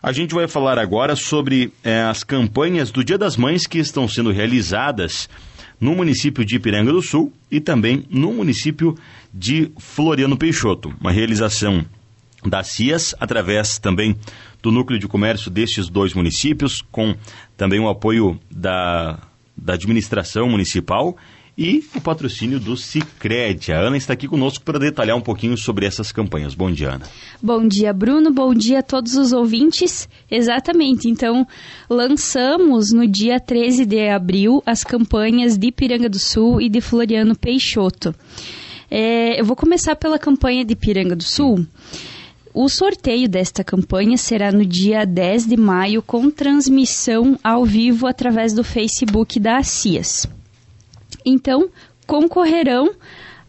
A gente vai falar agora sobre é, as campanhas do Dia das Mães que estão sendo realizadas no município de Ipiranga do Sul e também no município de Floriano Peixoto. Uma realização da CIAS, através também do núcleo de comércio destes dois municípios, com também o apoio da, da administração municipal e o patrocínio do Cicred. A Ana está aqui conosco para detalhar um pouquinho sobre essas campanhas. Bom dia, Ana. Bom dia, Bruno. Bom dia a todos os ouvintes. Exatamente. Então, lançamos no dia 13 de abril as campanhas de Piranga do Sul e de Floriano Peixoto. É, eu vou começar pela campanha de Piranga do Sul. O sorteio desta campanha será no dia 10 de maio, com transmissão ao vivo através do Facebook da CIAS. Então, concorrerão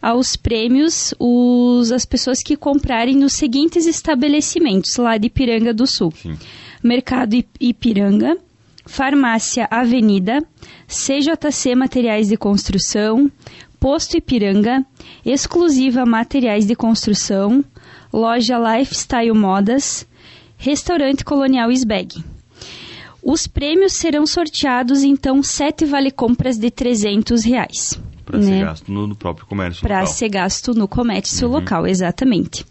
aos prêmios os, as pessoas que comprarem nos seguintes estabelecimentos lá de Ipiranga do Sul. Sim. Mercado Ipiranga, Farmácia Avenida, CJC Materiais de Construção, Posto Ipiranga, Exclusiva Materiais de Construção, Loja Lifestyle Modas, Restaurante Colonial Sbeg. Os prêmios serão sorteados, então, sete vale-compras de 300 reais. Para né? ser gasto no, no próprio comércio Para ser gasto no comércio uhum. local, exatamente.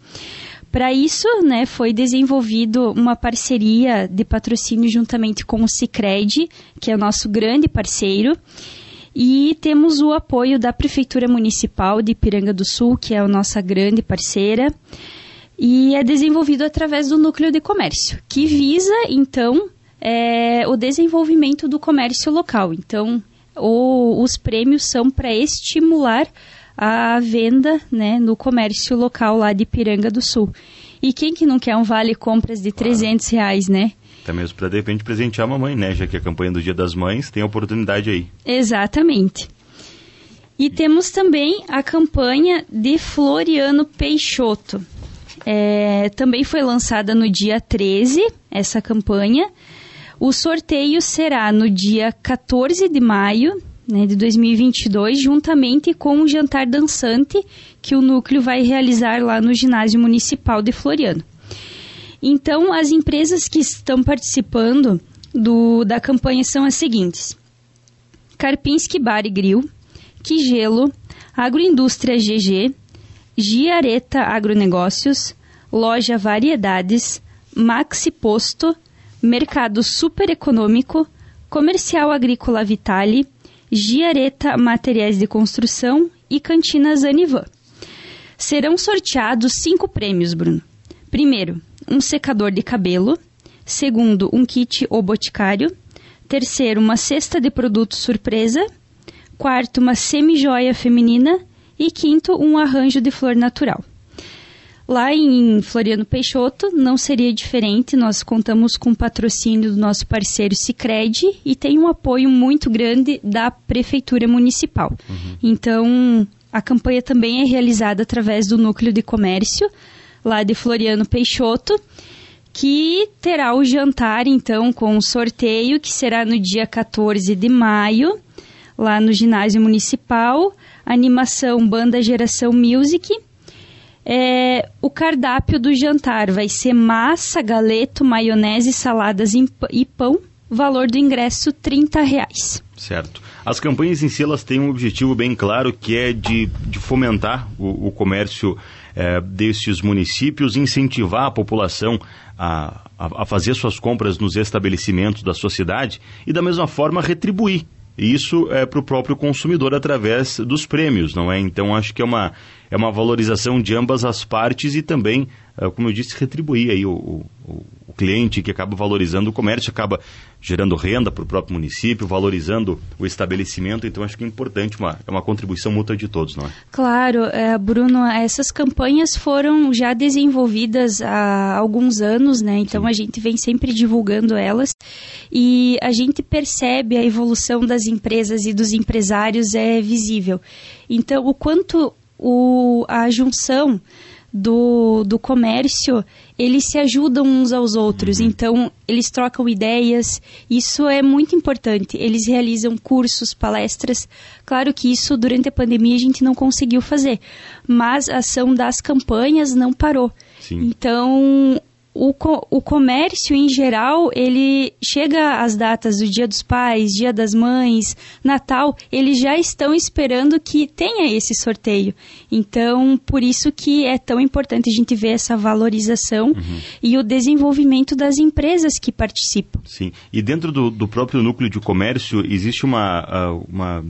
Para isso, né, foi desenvolvido uma parceria de patrocínio juntamente com o Cicred, que é o nosso grande parceiro, e temos o apoio da Prefeitura Municipal de Piranga do Sul, que é a nossa grande parceira, e é desenvolvido através do Núcleo de Comércio, que visa, então, é, o desenvolvimento do comércio local. Então, o, os prêmios são para estimular a venda né, no comércio local lá de Piranga do Sul. E quem que não quer um vale compras de claro. 300 reais, né? Até mesmo para de repente presentear a mamãe, né? Já que a campanha do Dia das Mães tem a oportunidade aí. Exatamente. E temos também a campanha de Floriano Peixoto. É, também foi lançada no dia 13, essa campanha. O sorteio será no dia 14 de maio né, de 2022, juntamente com um jantar dançante que o núcleo vai realizar lá no ginásio municipal de Floriano. Então, as empresas que estão participando do, da campanha são as seguintes: Karpinski Bar e Grill, Quigelo, Agroindústria GG, Giareta Agronegócios, Loja Variedades, Maxi Posto, Mercado Super Econômico, Comercial Agrícola Vitale, Giareta Materiais de Construção e Cantina Zanivan. Serão sorteados cinco prêmios, Bruno. Primeiro, um secador de cabelo. Segundo, um kit O Boticário. Terceiro, uma cesta de produtos surpresa. Quarto, uma semi-joia feminina. E quinto, um arranjo de flor natural. Lá em Floriano Peixoto não seria diferente, nós contamos com o patrocínio do nosso parceiro Cicred e tem um apoio muito grande da Prefeitura Municipal. Uhum. Então, a campanha também é realizada através do Núcleo de Comércio, lá de Floriano Peixoto, que terá o jantar, então, com o sorteio, que será no dia 14 de maio, lá no Ginásio Municipal, animação Banda Geração Music é, o cardápio do jantar vai ser massa, galeto, maionese, saladas e pão. Valor do ingresso, 30 reais. Certo. As campanhas em si, elas têm um objetivo bem claro, que é de, de fomentar o, o comércio é, destes municípios, incentivar a população a, a, a fazer suas compras nos estabelecimentos da sociedade e, da mesma forma, retribuir isso é para o próprio consumidor através dos prêmios, não é? Então acho que é uma, é uma valorização de ambas as partes e também, é, como eu disse, retribuir aí o, o, o cliente que acaba valorizando o comércio, acaba gerando renda para o próprio município, valorizando o estabelecimento. Então acho que é importante, uma, é uma contribuição mútua de todos, não é? Claro, é, Bruno, essas campanhas foram já desenvolvidas há alguns anos, né? Então Sim. a gente vem sempre divulgando elas e a gente percebe a evolução das empresas e dos empresários é visível. Então, o quanto o, a junção do, do comércio, eles se ajudam uns aos outros, uhum. então eles trocam ideias, isso é muito importante. Eles realizam cursos, palestras. Claro que isso durante a pandemia a gente não conseguiu fazer, mas a ação das campanhas não parou. Sim. Então, o, co o comércio em geral, ele chega às datas do Dia dos Pais, Dia das Mães, Natal, eles já estão esperando que tenha esse sorteio. Então, por isso que é tão importante a gente ver essa valorização uhum. e o desenvolvimento das empresas que participam. Sim. E dentro do, do próprio núcleo de comércio existe uma, ah, uma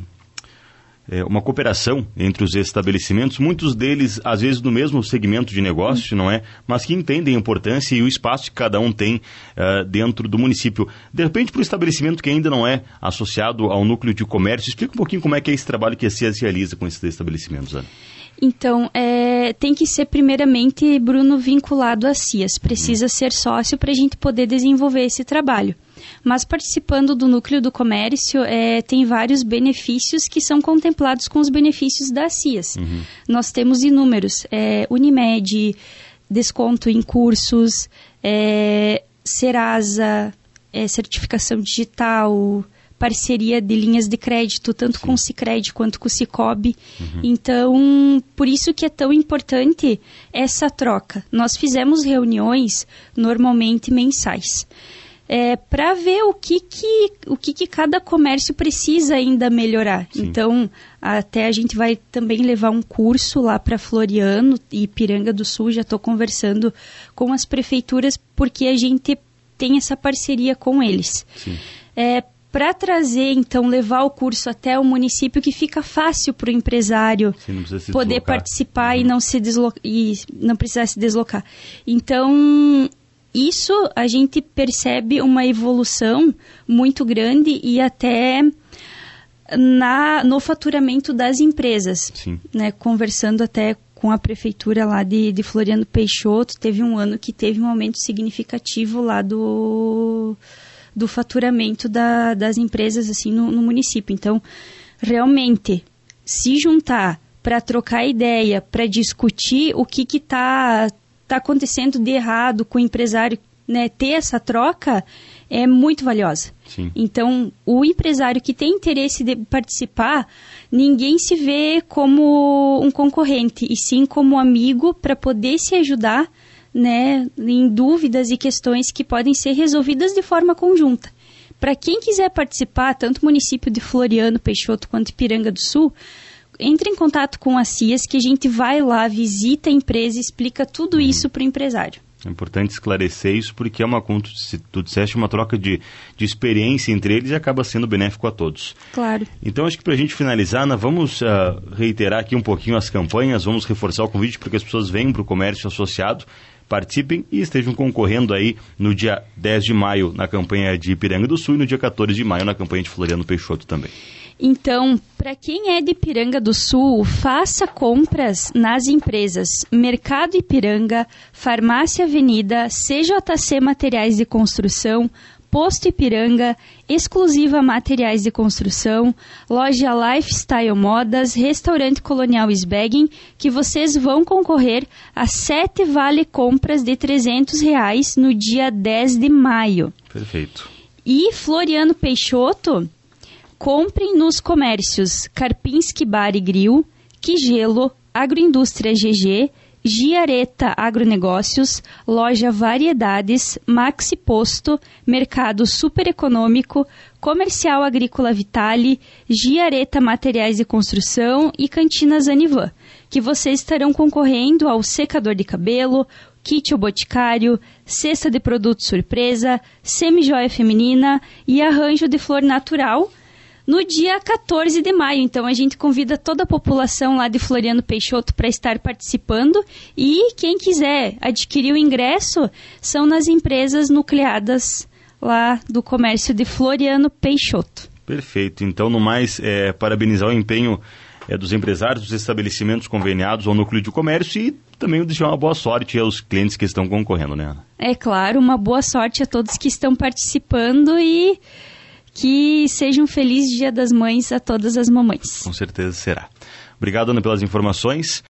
é, uma cooperação entre os estabelecimentos, muitos deles, às vezes, no mesmo segmento de negócio, não é? Mas que entendem a importância e o espaço que cada um tem uh, dentro do município. De repente, para o estabelecimento que ainda não é associado ao núcleo de comércio, explica um pouquinho como é que é esse trabalho que a realiza com esses estabelecimentos, Ana. Então, é, tem que ser primeiramente, Bruno, vinculado a CIAS. Precisa hum. ser sócio para a gente poder desenvolver esse trabalho. Mas participando do núcleo do comércio, é, tem vários benefícios que são contemplados com os benefícios da CIAS. Uhum. Nós temos inúmeros: é, Unimed, desconto em cursos, é, Serasa, é, certificação digital, parceria de linhas de crédito, tanto Sim. com o Cicred quanto com o Cicobi. Uhum. Então, por isso que é tão importante essa troca. Nós fizemos reuniões normalmente mensais é, para ver o que que, o que que cada comércio precisa ainda melhorar. Sim. Então, até a gente vai também levar um curso lá para Floriano e Piranga do Sul. Já estou conversando com as prefeituras porque a gente tem essa parceria com eles. É, para trazer, então, levar o curso até o município que fica fácil para o empresário poder deslocar. participar uhum. e não se deslocar e não precisar se deslocar. Então, isso a gente percebe uma evolução muito grande e até na, no faturamento das empresas. Sim. Né, conversando até com a prefeitura lá de, de Floriano Peixoto, teve um ano que teve um aumento significativo lá do, do faturamento da, das empresas assim no, no município. Então, realmente, se juntar para trocar ideia, para discutir o que está está acontecendo de errado com o empresário, né, ter essa troca é muito valiosa. Sim. Então, o empresário que tem interesse de participar, ninguém se vê como um concorrente, e sim como amigo para poder se ajudar né, em dúvidas e questões que podem ser resolvidas de forma conjunta. Para quem quiser participar, tanto o município de Floriano, Peixoto quanto Ipiranga do Sul, entre em contato com a CIAS que a gente vai lá, visita a empresa e explica tudo uhum. isso para o empresário. É importante esclarecer isso porque é uma, como tu, tu disseste, uma troca de, de experiência entre eles e acaba sendo benéfico a todos. Claro. Então, acho que para a gente finalizar, Ana, vamos uh, reiterar aqui um pouquinho as campanhas, vamos reforçar o convite para que as pessoas venham para o comércio associado, participem e estejam concorrendo aí no dia 10 de maio na campanha de Ipiranga do Sul e no dia 14 de maio na campanha de Floriano Peixoto também. Então, para quem é de Ipiranga do Sul, faça compras nas empresas Mercado Ipiranga, Farmácia Avenida, CJC Materiais de Construção, Posto Ipiranga, Exclusiva Materiais de Construção, Loja Lifestyle Modas, Restaurante Colonial Sbegging, que vocês vão concorrer a sete vale compras de 300 reais no dia 10 de maio. Perfeito. E Floriano Peixoto Comprem nos comércios Karpinski Bar e Grill, Quigelo, Agroindústria GG, Giareta Agronegócios, Loja Variedades, Maxi Posto, Mercado Super Econômico, Comercial Agrícola Vitale, Giareta Materiais de Construção e Cantinas Anivan, que vocês estarão concorrendo ao secador de cabelo, kit boticário, cesta de produtos surpresa, semi-joia feminina e arranjo de flor natural no dia 14 de maio. Então a gente convida toda a população lá de Floriano Peixoto para estar participando e quem quiser adquirir o ingresso são nas empresas nucleadas lá do comércio de Floriano Peixoto. Perfeito. Então, no mais, é, parabenizar o empenho é, dos empresários, dos estabelecimentos conveniados ao núcleo de comércio e também desejar uma boa sorte aos clientes que estão concorrendo, né, Ana? É claro, uma boa sorte a todos que estão participando e que seja um feliz Dia das Mães a todas as mamães. Com certeza será. Obrigado, Ana, pelas informações.